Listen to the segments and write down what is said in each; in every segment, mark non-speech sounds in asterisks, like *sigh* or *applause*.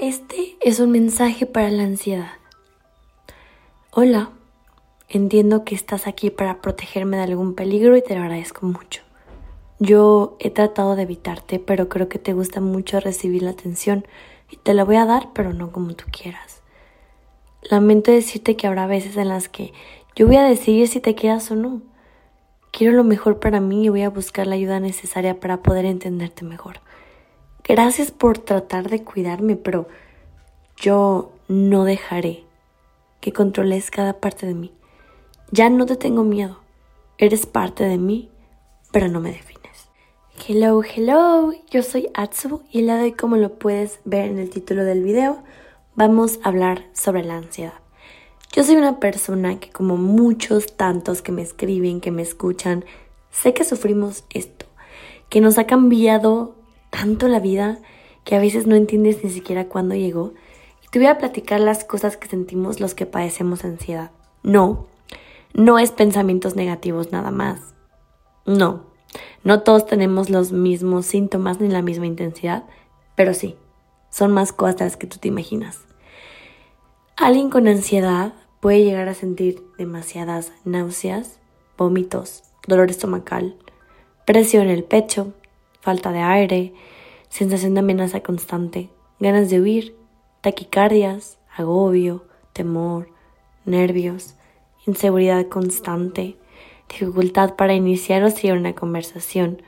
Este es un mensaje para la ansiedad. Hola, entiendo que estás aquí para protegerme de algún peligro y te lo agradezco mucho. Yo he tratado de evitarte, pero creo que te gusta mucho recibir la atención y te la voy a dar, pero no como tú quieras. Lamento decirte que habrá veces en las que yo voy a decidir si te quedas o no. Quiero lo mejor para mí y voy a buscar la ayuda necesaria para poder entenderte mejor. Gracias por tratar de cuidarme, pero yo no dejaré que controles cada parte de mí. Ya no te tengo miedo. Eres parte de mí, pero no me defines. Hello, hello. Yo soy Atsu y la de como lo puedes ver en el título del video, vamos a hablar sobre la ansiedad. Yo soy una persona que como muchos tantos que me escriben, que me escuchan, sé que sufrimos esto, que nos ha cambiado tanto la vida que a veces no entiendes ni siquiera cuándo llegó te voy a platicar las cosas que sentimos los que padecemos ansiedad. No, no es pensamientos negativos nada más. No, no todos tenemos los mismos síntomas ni la misma intensidad, pero sí, son más cosas que tú te imaginas. Alguien con ansiedad puede llegar a sentir demasiadas náuseas, vómitos, dolor estomacal, presión en el pecho, falta de aire, sensación de amenaza constante, ganas de huir, taquicardias, agobio, temor, nervios, inseguridad constante, dificultad para iniciar o seguir una conversación,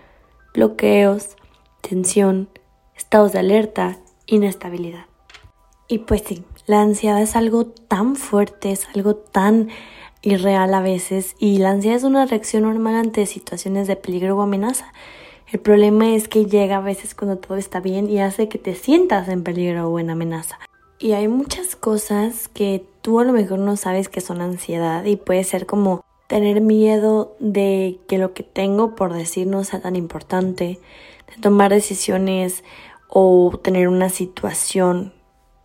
bloqueos, tensión, estados de alerta, inestabilidad. Y pues sí, la ansiedad es algo tan fuerte, es algo tan irreal a veces y la ansiedad es una reacción normal ante situaciones de peligro o amenaza. El problema es que llega a veces cuando todo está bien y hace que te sientas en peligro o en amenaza. Y hay muchas cosas que tú a lo mejor no sabes que son ansiedad y puede ser como tener miedo de que lo que tengo por decir no sea tan importante, de tomar decisiones o tener una situación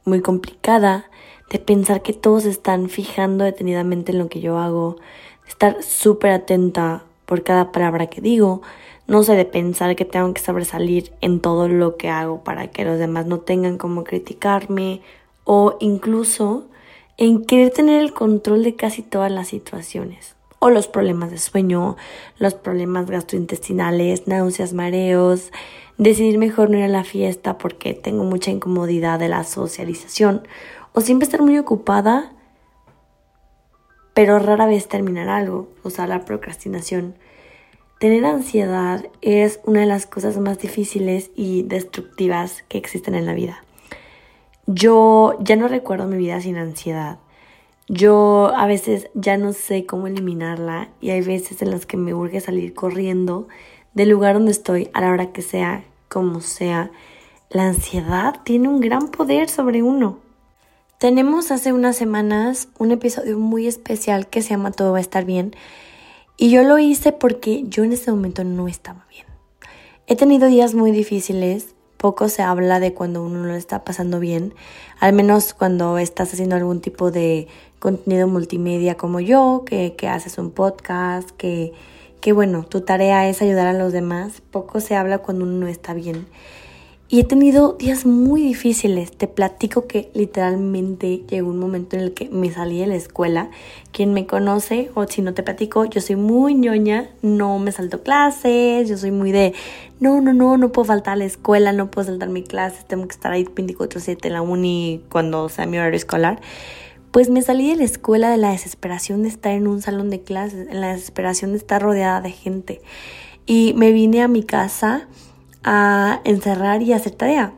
muy complicada, de pensar que todos están fijando detenidamente en lo que yo hago, de estar súper atenta por cada palabra que digo, no sé, de pensar que tengo que sobresalir en todo lo que hago para que los demás no tengan como criticarme o incluso en querer tener el control de casi todas las situaciones o los problemas de sueño, los problemas gastrointestinales, náuseas, mareos, decidir mejor no ir a la fiesta porque tengo mucha incomodidad de la socialización o siempre estar muy ocupada pero rara vez terminar algo, o sea, la procrastinación. Tener ansiedad es una de las cosas más difíciles y destructivas que existen en la vida. Yo ya no recuerdo mi vida sin ansiedad. Yo a veces ya no sé cómo eliminarla y hay veces en las que me urge salir corriendo del lugar donde estoy a la hora que sea, como sea. La ansiedad tiene un gran poder sobre uno. Tenemos hace unas semanas un episodio muy especial que se llama Todo va a estar bien y yo lo hice porque yo en ese momento no estaba bien. He tenido días muy difíciles, poco se habla de cuando uno no está pasando bien, al menos cuando estás haciendo algún tipo de contenido multimedia como yo, que, que haces un podcast, que, que bueno, tu tarea es ayudar a los demás, poco se habla cuando uno no está bien. Y he tenido días muy difíciles. Te platico que literalmente llegó un momento en el que me salí de la escuela. Quien me conoce, o si no te platico, yo soy muy ñoña, no me salto clases, yo soy muy de, no, no, no, no puedo faltar a la escuela, no puedo saltar mi clases, tengo que estar ahí 24/7 en la uni cuando sea mi horario escolar. Pues me salí de la escuela de la desesperación de estar en un salón de clases, en la desesperación de estar rodeada de gente. Y me vine a mi casa a encerrar y hacer tarea.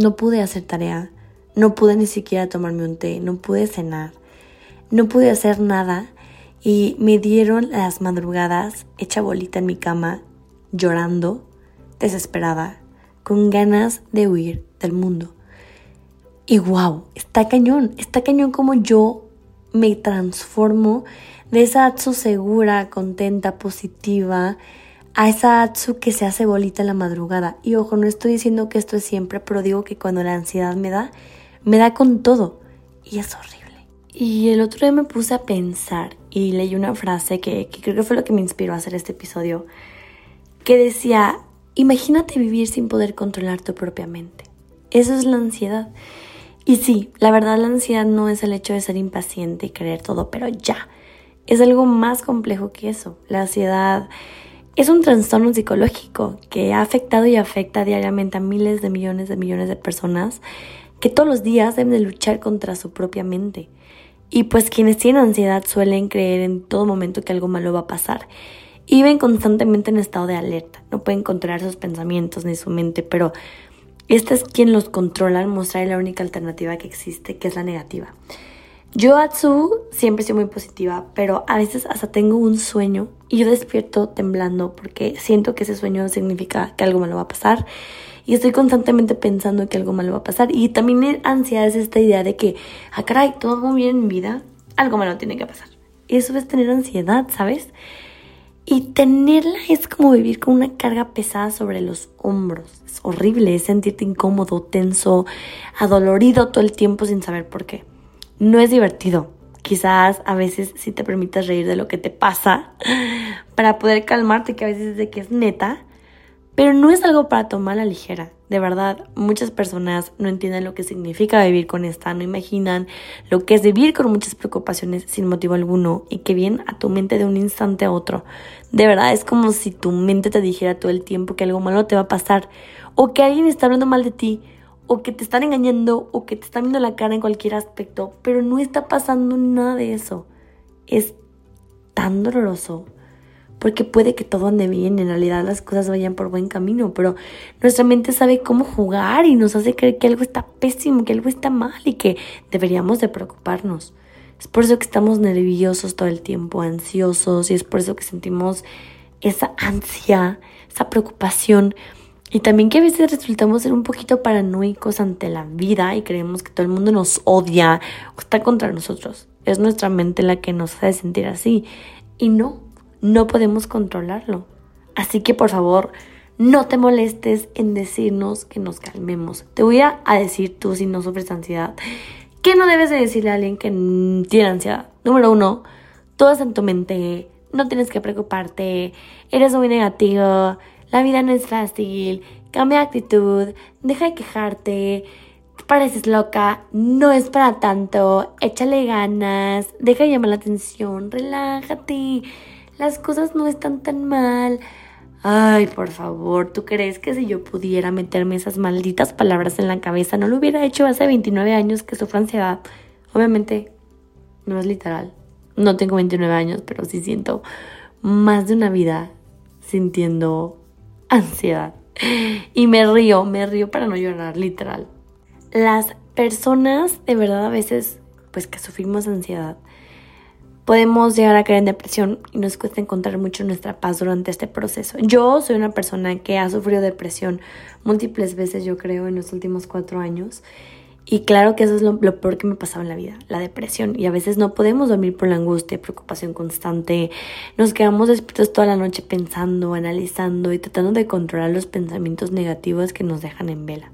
No pude hacer tarea, no pude ni siquiera tomarme un té, no pude cenar, no pude hacer nada. Y me dieron las madrugadas hecha bolita en mi cama, llorando, desesperada, con ganas de huir del mundo. Y wow, está cañón, está cañón como yo me transformo de esa Atsu segura, contenta, positiva, a esa Atsu que se hace bolita en la madrugada. Y ojo, no estoy diciendo que esto es siempre, pero digo que cuando la ansiedad me da, me da con todo. Y es horrible. Y el otro día me puse a pensar y leí una frase que, creo que fue lo que me inspiró a hacer este episodio, que decía, imagínate vivir sin poder controlar tu propia mente. Eso es la ansiedad. Y sí, la verdad la ansiedad no es el hecho de ser impaciente y querer todo, pero ya. Es algo más complejo que eso. La ansiedad es un trastorno psicológico que ha afectado y afecta diariamente a miles de millones de millones de personas que todos los días deben de luchar contra su propia mente. Y pues quienes tienen ansiedad suelen creer en todo momento que algo malo va a pasar. Y viven constantemente en estado de alerta. No pueden controlar sus pensamientos ni su mente, pero esta es quien los controla al mostrar la única alternativa que existe, que es la negativa. Yo, Atsu, siempre soy muy positiva, pero a veces hasta tengo un sueño y yo despierto temblando porque siento que ese sueño significa que algo malo va a pasar y estoy constantemente pensando que algo malo va a pasar. Y también ansiedad es esta idea de que, ah, caray, todo muy bien en mi vida, algo malo tiene que pasar. Eso es tener ansiedad, ¿sabes? Y tenerla es como vivir con una carga pesada sobre los hombros. Es horrible, es sentirte incómodo, tenso, adolorido todo el tiempo sin saber por qué. No es divertido. Quizás a veces sí te permitas reír de lo que te pasa *laughs* para poder calmarte, que a veces es de que es neta, pero no es algo para tomar a la ligera. De verdad, muchas personas no entienden lo que significa vivir con esta, no imaginan lo que es vivir con muchas preocupaciones sin motivo alguno y que vienen a tu mente de un instante a otro. De verdad, es como si tu mente te dijera todo el tiempo que algo malo te va a pasar, o que alguien está hablando mal de ti, o que te están engañando, o que te están viendo la cara en cualquier aspecto, pero no está pasando nada de eso. Es tan doloroso porque puede que todo ande bien, en realidad las cosas vayan por buen camino, pero nuestra mente sabe cómo jugar y nos hace creer que algo está pésimo, que algo está mal y que deberíamos de preocuparnos. Es por eso que estamos nerviosos todo el tiempo, ansiosos, y es por eso que sentimos esa ansia, esa preocupación. Y también que a veces resultamos ser un poquito paranoicos ante la vida y creemos que todo el mundo nos odia o está contra nosotros. Es nuestra mente la que nos hace sentir así. Y no, no podemos controlarlo. Así que por favor, no te molestes en decirnos que nos calmemos. Te voy a decir tú si no sufres ansiedad, que no debes de decirle a alguien que tiene ansiedad. Número uno, todo es en tu mente, no tienes que preocuparte, eres muy negativo, la vida no es fácil, cambia de actitud, deja de quejarte, pareces loca, no es para tanto, échale ganas, deja de llamar la atención, relájate. Las cosas no están tan mal. Ay, por favor, ¿tú crees que si yo pudiera meterme esas malditas palabras en la cabeza, no lo hubiera hecho hace 29 años que sufro ansiedad? Obviamente, no es literal. No tengo 29 años, pero sí siento más de una vida sintiendo ansiedad. Y me río, me río para no llorar, literal. Las personas, de verdad, a veces, pues que sufrimos ansiedad, podemos llegar a caer en depresión y nos cuesta encontrar mucho nuestra paz durante este proceso. Yo soy una persona que ha sufrido depresión múltiples veces, yo creo, en los últimos cuatro años. Y claro que eso es lo, peor que me pasaba en la vida, la depresión. Y a veces no podemos dormir por la angustia, preocupación constante. Nos quedamos despiertos toda la noche pensando, analizando y tratando de controlar los pensamientos negativos que nos dejan en vela.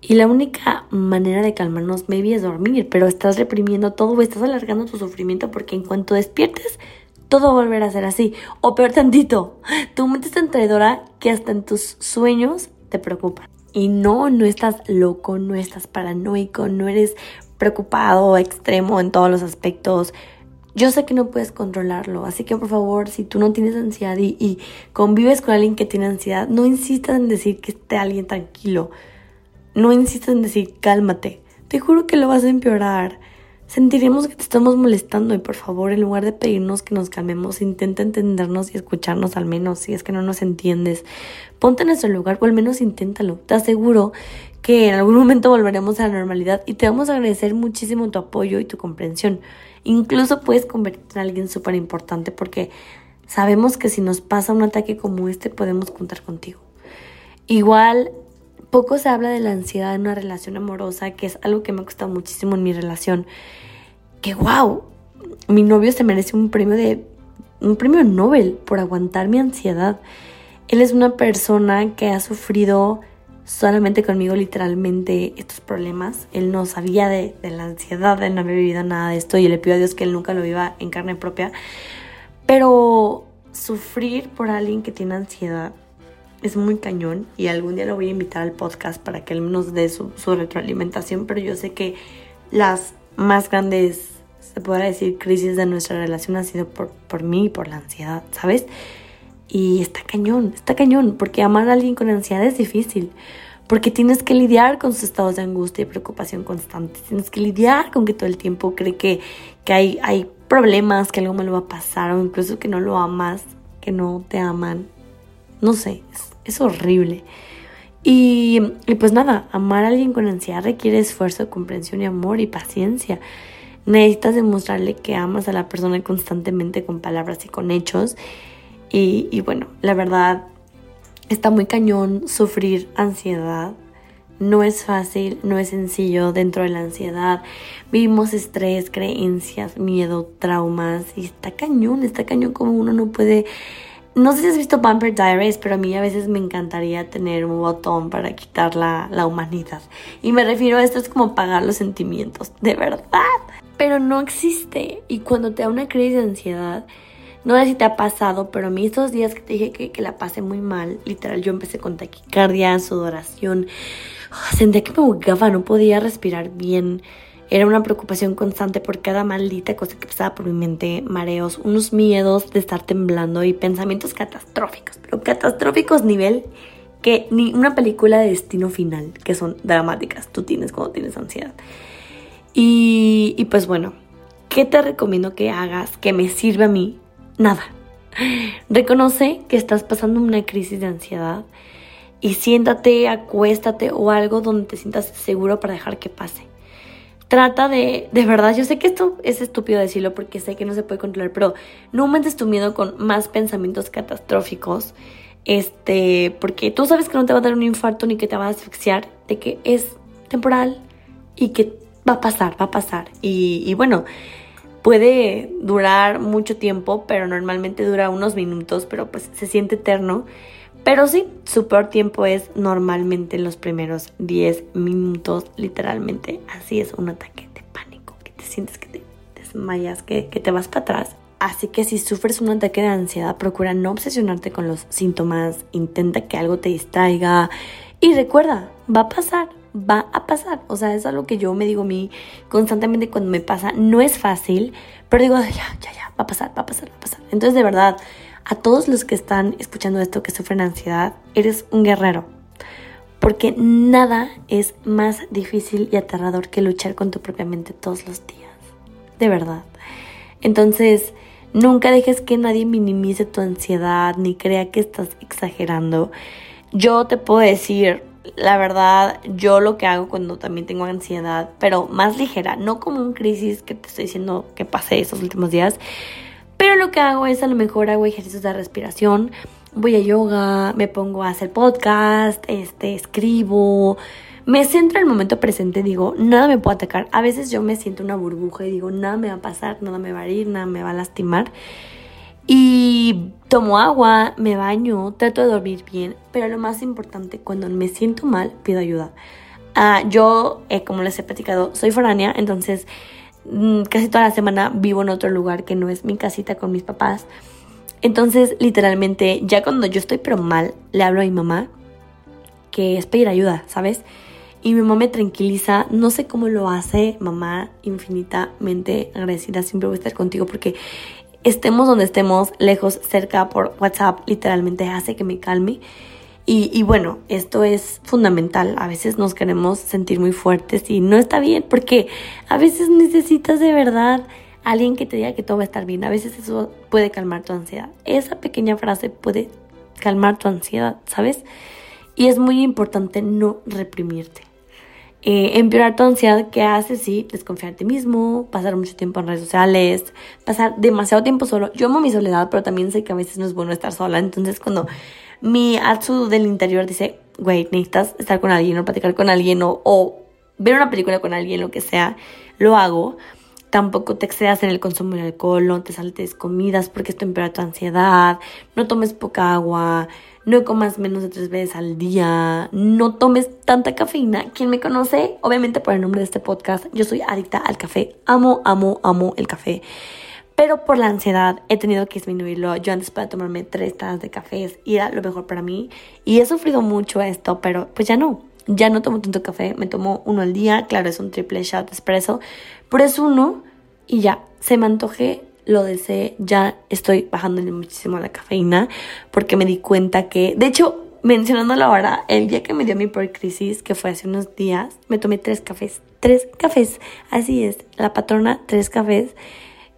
Y la única manera de calmarnos, maybe, es dormir, pero estás reprimiendo todo, estás alargando tu sufrimiento porque en cuanto despiertes, todo volverá a ser así. O peor tantito, tu mente es tan traidora que hasta en tus sueños te preocupa. Y no, no estás loco, no estás paranoico, no eres preocupado, extremo en todos los aspectos. Yo sé que no puedes controlarlo, así que por favor, si tú no tienes ansiedad y, y convives con alguien que tiene ansiedad, no insistas en decir que esté alguien tranquilo. No insistas en decir cálmate. Te juro que lo vas a empeorar. Sentiremos que te estamos molestando y por favor, en lugar de pedirnos que nos calmemos, intenta entendernos y escucharnos al menos si es que no nos entiendes. Ponte en nuestro lugar o al menos inténtalo. Te aseguro que en algún momento volveremos a la normalidad y te vamos a agradecer muchísimo tu apoyo y tu comprensión. Incluso puedes convertirte en alguien súper importante porque sabemos que si nos pasa un ataque como este podemos contar contigo. Igual poco se habla de la ansiedad en una relación amorosa, que es algo que me ha costado muchísimo en mi relación. Que wow, mi novio se merece un premio de un premio Nobel por aguantar mi ansiedad. Él es una persona que ha sufrido solamente conmigo literalmente estos problemas. Él no sabía de, de, la ansiedad, él no había vivido nada de esto y le pido a Dios que él nunca lo viva en carne propia. Pero sufrir por alguien que tiene ansiedad es muy cañón y algún día lo voy a invitar al podcast para que él nos dé su, retroalimentación, pero yo sé que las más grandes, se podrá decir, crisis de nuestra relación han sido por, por mí y por la ansiedad, ¿sabes? Y está cañón, está cañón, porque amar a alguien con ansiedad es difícil, porque tienes que lidiar con sus estados de angustia y preocupación constantes, tienes que lidiar con que todo el tiempo cree que, que hay, hay problemas, que algo me lo va a pasar, o incluso que no lo amas, que no te aman. No sé, es, horrible. Y, y, pues nada, amar a alguien con ansiedad requiere esfuerzo, comprensión y amor y paciencia. Necesitas demostrarle que amas a la persona constantemente con palabras y con hechos. Y, y bueno, la verdad, está muy cañón sufrir ansiedad. No es fácil, no es sencillo dentro de la ansiedad. Vivimos estrés, creencias, miedo, traumas y está cañón, está cañón como uno no puede... No sé si has visto Vampire Diaries, pero a mí a veces me encantaría tener un botón para quitar la, la humanidad. Y me refiero a esto es como pagar los sentimientos, de verdad. Pero no existe. Y cuando te da una crisis de ansiedad, no sé si te ha pasado, pero a mí estos días que te dije que, la pasé muy mal, literal, yo empecé con taquicardia, sudoración, ah, sentía que me ahogaba, no podía respirar bien. Era una preocupación constante por cada maldita cosa que pasaba por mi mente, mareos, unos miedos de estar temblando y pensamientos catastróficos, pero catastróficos nivel que ni una película de destino final, que son dramáticas, tú tienes cuando tienes ansiedad. Y, pues bueno, ¿qué te recomiendo que hagas que me sirva a mí nada. Reconoce que estás pasando una crisis de ansiedad y siéntate, acuéstate o algo donde te sientas seguro para dejar que pase. Trata de, de verdad, yo sé que esto es estúpido decirlo porque sé que no se puede controlar, pero no aumentes tu miedo con más pensamientos catastróficos, este, porque tú sabes que no te va a dar un infarto ni que te va a asfixiar, de que es temporal y que va a pasar, va a pasar. Y, y bueno, puede durar mucho tiempo, pero normalmente dura unos minutos, pero pues se siente eterno. Pero sí, su peor tiempo es normalmente los primeros 10 minutos, literalmente. Así es un ataque de pánico, que te sientes que te desmayas, que, que te vas para atrás. Así que si sufres un ataque de ansiedad, procura no obsesionarte con los síntomas, intenta que algo te distraiga y recuerda, va a pasar, va a pasar. O sea, es algo que yo me digo a mí constantemente cuando me pasa. No es fácil, pero digo, ya, ya, ya, va a pasar, va a pasar, va a pasar. Entonces, de verdad, a todos los que están escuchando esto, que sufren ansiedad, eres un guerrero. Porque nada es más difícil y aterrador que luchar con tu propia mente todos los días. De verdad. Entonces, nunca dejes que nadie minimice tu ansiedad ni crea que estás exagerando. Yo te puedo decir, la verdad, yo lo que hago cuando también tengo ansiedad, pero más ligera, no como un crisis que te estoy diciendo que pasé estos últimos días, pero lo que hago es a lo mejor hago ejercicios de respiración, voy a yoga, me pongo a hacer podcast, este, escribo, me centro en el momento presente, digo, nada me puede atacar. A veces yo me siento una burbuja y digo, nada me va a pasar, nada me va a ir, nada me va a lastimar. Y tomo agua, me baño, trato de dormir bien, pero lo más importante, cuando me siento mal, pido ayuda. Ah, yo, eh, como les he platicado, soy foránea, entonces casi toda la semana vivo en otro lugar que no es mi casita con mis papás. Entonces, literalmente, ya cuando yo estoy pero mal, le hablo a mi mamá, que es pedir ayuda, ¿sabes? Y mi mamá me tranquiliza, no sé cómo lo hace, mamá, infinitamente agradecida, siempre voy a estar contigo porque estemos donde estemos, lejos, cerca, por WhatsApp, literalmente hace que me calme. Y, bueno, esto es fundamental. A veces nos queremos sentir muy fuertes y no está bien porque a veces necesitas de verdad alguien que te diga que todo va a estar bien. A veces eso puede calmar tu ansiedad. Esa pequeña frase puede calmar tu ansiedad, ¿sabes? Y es muy importante no reprimirte. Eh, empeorar tu ansiedad, ¿qué haces? Sí, desconfiar de ti mismo, pasar mucho tiempo en redes sociales, pasar demasiado tiempo solo. Yo amo mi soledad, pero también sé que a veces no es bueno estar sola. Entonces, cuando mi Atsu del interior dice, güey, necesitas estar con alguien o platicar con alguien o, ver una película con alguien, lo que sea, lo hago. Tampoco te excedas en el consumo de alcohol, no te saltes comidas porque esto empeora tu ansiedad, no tomes poca agua, no comas menos de tres veces al día, no tomes tanta cafeína. Quien me conoce, obviamente por el nombre de este podcast, yo soy adicta al café, amo, amo, amo el café. Pero por la ansiedad he tenido que disminuirlo. Yo antes podía tomarme tres tazas de café y era lo mejor para mí. Y he sufrido mucho esto, pero pues ya no. Ya no tomo tanto café, me tomo uno al día. Claro, es un triple shot espresso, pero es uno y ya. Se me antoje, lo deseé, ya estoy bajándole muchísimo la cafeína porque me di cuenta que, de hecho, mencionándolo ahora, el día que me dio mi peor crisis, que fue hace unos días, me tomé tres cafés. Tres cafés, así es, la patrona, tres cafés.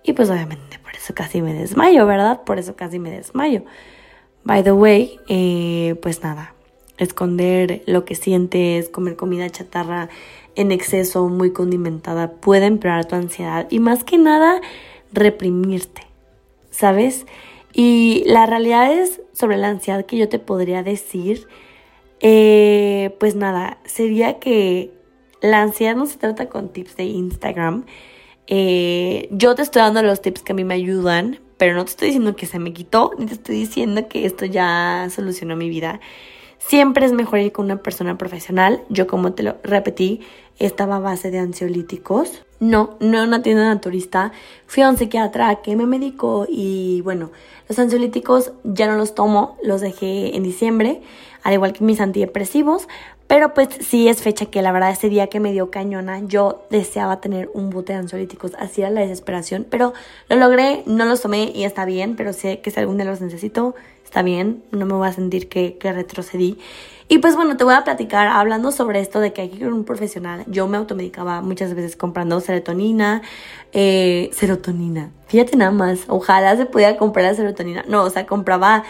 Y pues obviamente por eso casi me desmayo, ¿verdad? Por eso casi me desmayo. By the way, eh, pues nada, esconder lo que sientes, comer comida chatarra en exceso, muy condimentada, puede empeorar tu ansiedad y más que nada reprimirte, ¿sabes? Y la realidad es sobre la ansiedad que yo te podría decir, eh, pues nada, sería que la ansiedad no se trata con tips de Instagram, eh, yo te estoy dando los tips que a mí me ayudan, pero no te estoy diciendo que se me quitó, ni te estoy diciendo que esto ya solucionó mi vida. Siempre es mejor ir con una persona profesional. Yo, como te lo repetí, estaba a base de ansiolíticos. No, no una tienda naturista. Fui a un psiquiatra que me medicó y bueno, los ansiolíticos ya no los tomo, los dejé en diciembre, al igual que mis antidepresivos, pero pues sí es fecha que la verdad ese día que me dio cañona yo deseaba tener un bote de ansiolíticos, así era la desesperación, pero lo logré, no los tomé y está bien, pero sé que si algún día los necesito, está bien, no me voy a sentir que, retrocedí. Y pues bueno, te voy a platicar hablando sobre esto de que aquí con un profesional, yo me automedicaba muchas veces comprando serotonina, eh, serotonina, fíjate nada más, ojalá se pudiera comprar la serotonina, no, o sea, compraba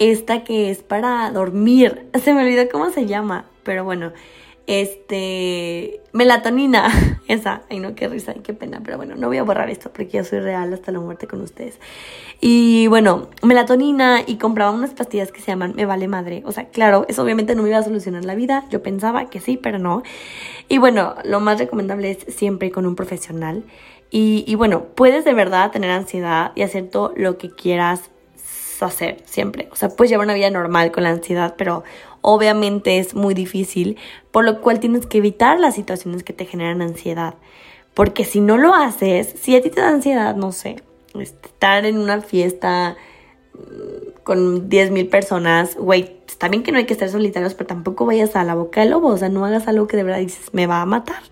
esta que es para dormir, *laughs* se me olvidó cómo se llama, pero bueno, este, melatonina, *laughs* esa, ay no, qué risa, qué pena, pero bueno, no voy a borrar esto porque yo soy real hasta la muerte con ustedes. Y bueno, melatonina y compraba unas pastillas que se llaman Me Vale Madre, o sea, claro, eso obviamente no me iba a solucionar la vida, yo pensaba que sí, pero no. Y bueno, lo más recomendable es siempre con un profesional. Y, y bueno, puedes de verdad tener ansiedad y hacer todo lo que quieras hacer siempre. O sea, puedes llevar una vida normal con la ansiedad, pero obviamente es muy difícil, por lo cual tienes que evitar las situaciones que te generan ansiedad. Porque si no lo haces, si a ti te da ansiedad, no sé, estar en una fiesta mm, con 10 mil personas, güey, está bien que no hay que estar solitarios, pero tampoco vayas a la boca del lobo, o sea, no hagas algo que de verdad dices, me va a matar.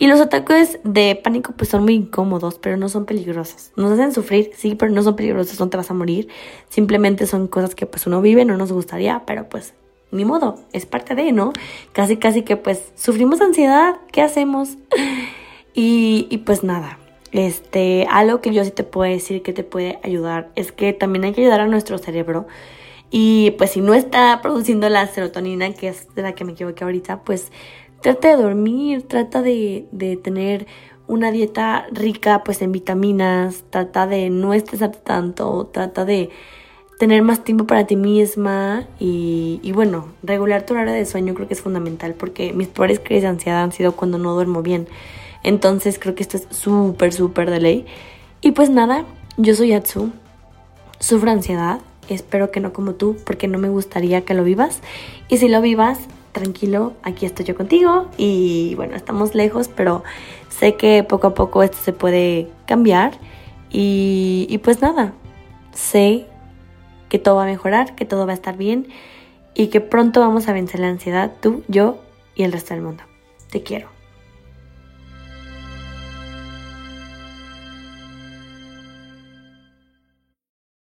Y los ataques de pánico pues son muy incómodos, pero no son peligrosos. Nos hacen sufrir, sí, pero no son peligrosos, no te vas a morir. Simplemente son cosas que pues uno vive, no nos gustaría, pero pues ni modo, es parte de, ¿no? Casi, casi que pues sufrimos ansiedad, ¿qué hacemos? Y, y pues nada, este, algo que yo sí te puedo decir que te puede ayudar es que también hay que ayudar a nuestro cerebro. Y pues si no está produciendo la serotonina, que es de la que me equivoqué ahorita, pues trata de dormir, trata de, de tener una dieta rica pues en vitaminas, trata de no estresarte tanto, trata de tener más tiempo para ti misma y, y, bueno, regular tu hora de sueño creo que es fundamental porque mis peores crisis de ansiedad han sido cuando no duermo bien. Entonces creo que esto es súper, súper de ley. Y pues nada, yo soy Atsu, sufro ansiedad, espero que no como tú porque no me gustaría que lo vivas. Y si lo vivas, tranquilo, aquí estoy yo contigo y bueno, estamos lejos, pero sé que poco a poco esto se puede cambiar y, y pues nada, sé que todo va a mejorar, que todo va a estar bien y que pronto vamos a vencer la ansiedad, tú, yo y el resto del mundo. Te quiero.